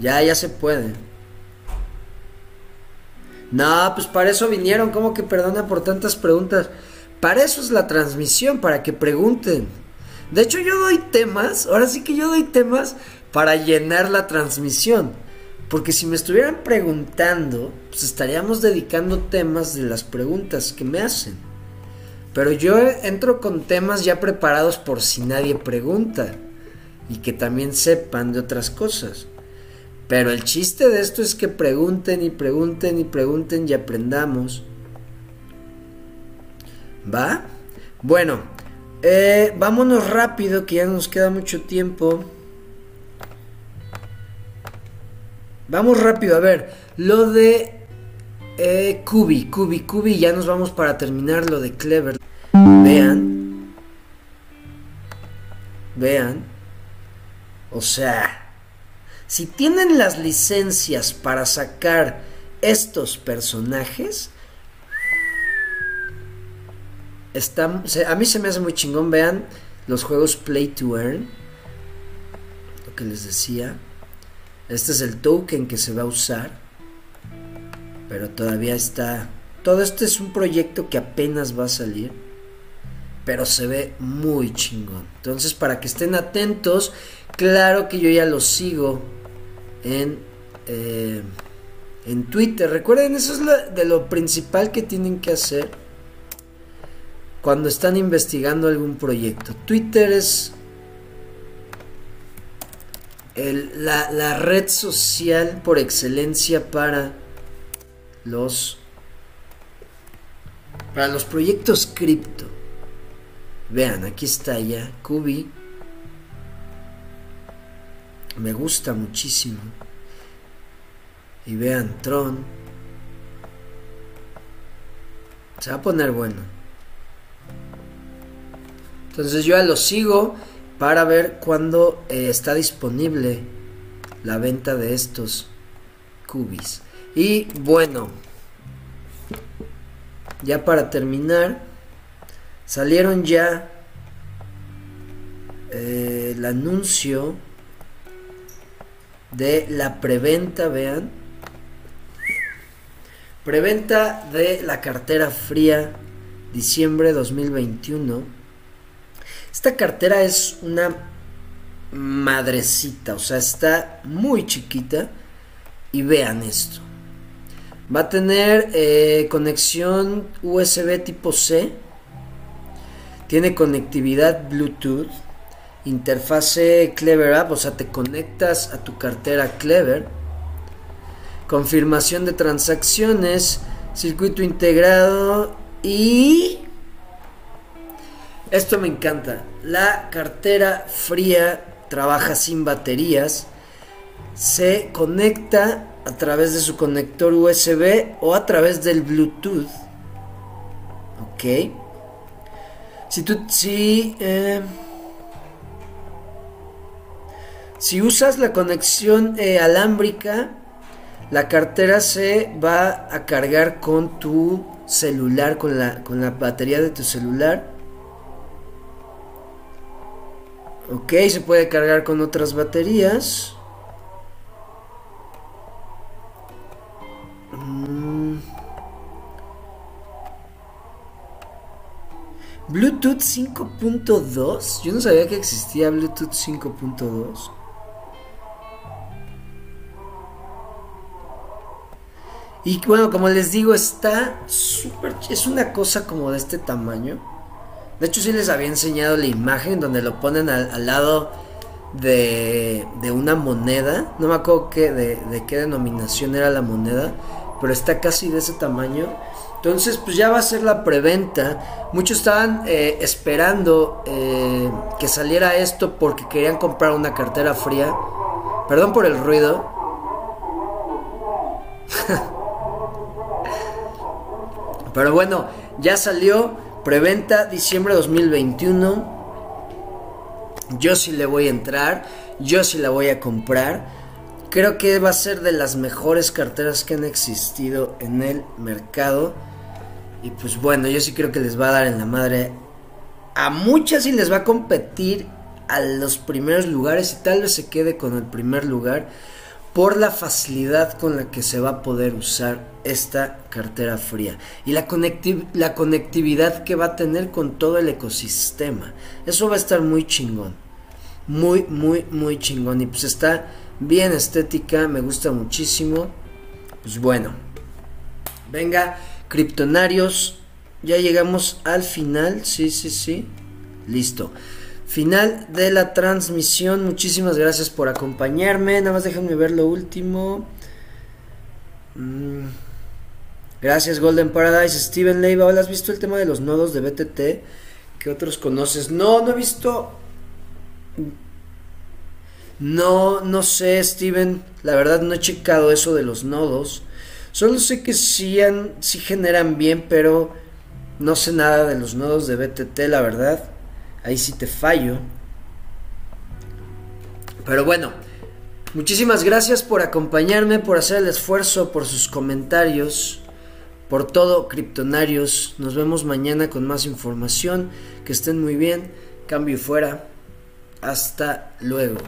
Ya, ya se puede. No, pues para eso vinieron. ¿Cómo que perdona por tantas preguntas? Para eso es la transmisión, para que pregunten. De hecho, yo doy temas, ahora sí que yo doy temas para llenar la transmisión. Porque si me estuvieran preguntando, pues estaríamos dedicando temas de las preguntas que me hacen. Pero yo entro con temas ya preparados por si nadie pregunta. Y que también sepan de otras cosas. Pero el chiste de esto es que pregunten y pregunten y pregunten y aprendamos. ¿Va? Bueno, eh, vámonos rápido que ya nos queda mucho tiempo. Vamos rápido, a ver, lo de eh, Kubi, Kubi, Kubi, ya nos vamos para terminar lo de Clever. Vean, vean, o sea, si tienen las licencias para sacar estos personajes, está, a mí se me hace muy chingón, vean los juegos Play to Earn, lo que les decía. Este es el token que se va a usar. Pero todavía está... Todo esto es un proyecto que apenas va a salir. Pero se ve muy chingón. Entonces para que estén atentos. Claro que yo ya lo sigo en, eh, en Twitter. Recuerden, eso es de lo principal que tienen que hacer cuando están investigando algún proyecto. Twitter es la, red social por excelencia para los para los proyectos cripto. Vean, aquí está ya Kubi. Me gusta muchísimo. Y vean Tron. Se va a poner bueno. Entonces yo ya lo sigo para ver cuándo eh, está disponible la venta de estos cubis. Y bueno, ya para terminar, salieron ya eh, el anuncio de la preventa, vean. Preventa de la cartera fría diciembre 2021 esta cartera es una madrecita, o sea, está muy chiquita. Y vean esto. Va a tener eh, conexión USB tipo C. Tiene conectividad Bluetooth. Interfase Clever App, o sea, te conectas a tu cartera Clever. Confirmación de transacciones. Circuito integrado. Y esto me encanta. La cartera fría trabaja sin baterías. Se conecta a través de su conector USB o a través del Bluetooth. Ok. Si tú, si, eh, si usas la conexión eh, alámbrica, la cartera se va a cargar con tu celular, con la, con la batería de tu celular Ok, se puede cargar con otras baterías. Mm. Bluetooth 5.2. Yo no sabía que existía Bluetooth 5.2. Y bueno, como les digo, está súper... Es una cosa como de este tamaño. De hecho, sí les había enseñado la imagen donde lo ponen al, lado de, de, una moneda. No me acuerdo qué, de, qué denominación era la moneda, pero está casi de ese tamaño. Entonces, pues ya va a ser la preventa. Muchos estaban eh, esperando eh, que saliera esto porque querían comprar una cartera fría. Perdón por el ruido. [laughs] Pero bueno, ya salió. Preventa diciembre 2021. Yo sí le voy a entrar. Yo sí la voy a comprar. Creo que va a ser de las mejores carteras que han existido en el mercado. Y pues bueno, yo sí creo que les va a dar en la madre. A muchas y les va a competir a los primeros lugares y tal vez se quede con el primer lugar por la facilidad con la que se va a poder usar esta cartera fría y la, la conectividad que va a tener con todo el ecosistema. Eso va a estar muy chingón. Muy, muy, muy chingón. Y pues está bien estética, me gusta muchísimo. Pues bueno, venga, criptonarios, ya llegamos al final. Sí, sí, sí. Listo. Final de la transmisión. Muchísimas gracias por acompañarme. Nada más déjenme ver lo último. Mm. Gracias Golden Paradise. Steven Leiva, ¿has visto el tema de los nodos de BTT? ¿Qué otros conoces? No, no he visto... No, no sé, Steven. La verdad no he checado eso de los nodos. Solo sé que sí, sí generan bien, pero no sé nada de los nodos de BTT, la verdad. Ahí sí te fallo. Pero bueno, muchísimas gracias por acompañarme, por hacer el esfuerzo, por sus comentarios, por todo, criptonarios. Nos vemos mañana con más información. Que estén muy bien. Cambio y fuera. Hasta luego.